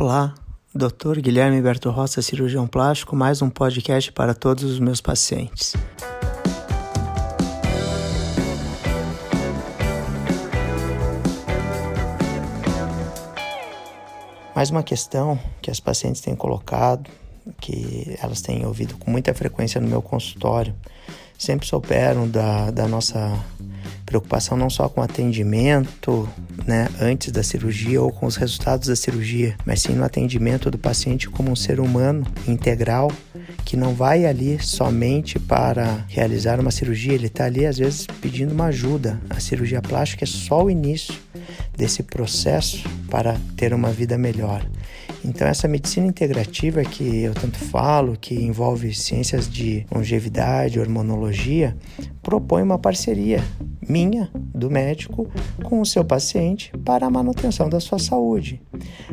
Olá, Dr. Guilherme Berto Roça, cirurgião plástico, mais um podcast para todos os meus pacientes. Mais uma questão que as pacientes têm colocado, que elas têm ouvido com muita frequência no meu consultório, sempre souberam da, da nossa preocupação não só com o atendimento, né, antes da cirurgia ou com os resultados da cirurgia, mas sim no atendimento do paciente como um ser humano integral que não vai ali somente para realizar uma cirurgia, ele está ali às vezes pedindo uma ajuda. A cirurgia plástica é só o início desse processo para ter uma vida melhor. Então, essa medicina integrativa que eu tanto falo, que envolve ciências de longevidade, hormonologia, propõe uma parceria minha, do médico, com o seu paciente para a manutenção da sua saúde.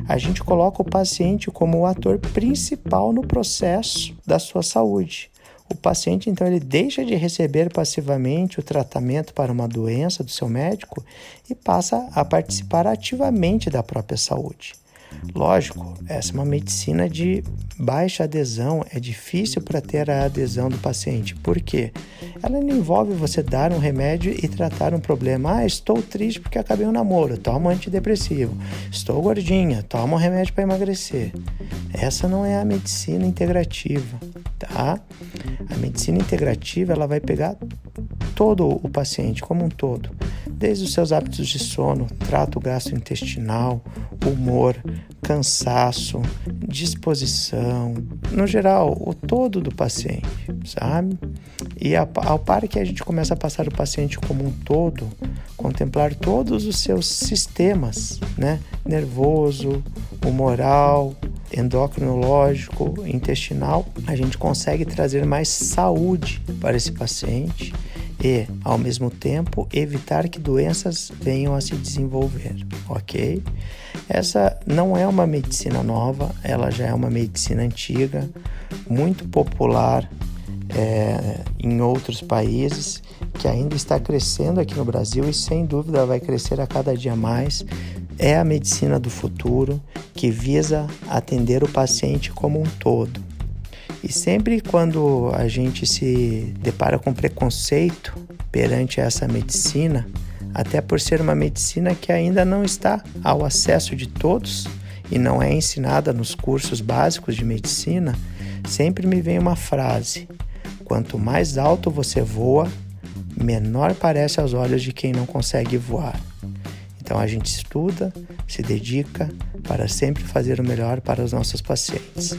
A gente coloca o paciente como o ator principal no processo da sua saúde. O paciente, então, ele deixa de receber passivamente o tratamento para uma doença do seu médico e passa a participar ativamente da própria saúde. Lógico, essa é uma medicina de baixa adesão, é difícil para ter a adesão do paciente. Por quê? Ela não envolve você dar um remédio e tratar um problema. Ah, estou triste porque acabei um namoro, toma um antidepressivo. Estou gordinha, toma um remédio para emagrecer. Essa não é a medicina integrativa, tá? A medicina integrativa, ela vai pegar todo o paciente como um todo, desde os seus hábitos de sono, trato gastrointestinal, humor, cansaço, disposição, no geral, o todo do paciente, sabe? E ao par que a gente começa a passar o paciente como um todo, contemplar todos os seus sistemas, né? Nervoso, humoral, endocrinológico, intestinal, a gente consegue trazer mais saúde para esse paciente e, ao mesmo tempo, evitar que doenças venham a se desenvolver, ok? Essa não é uma medicina nova, ela já é uma medicina antiga, muito popular é, em outros países, que ainda está crescendo aqui no Brasil e sem dúvida vai crescer a cada dia mais. É a medicina do futuro que visa atender o paciente como um todo. E sempre quando a gente se depara com preconceito perante essa medicina, até por ser uma medicina que ainda não está ao acesso de todos e não é ensinada nos cursos básicos de medicina, sempre me vem uma frase: quanto mais alto você voa, menor parece aos olhos de quem não consegue voar. Então a gente estuda, se dedica para sempre fazer o melhor para os nossos pacientes.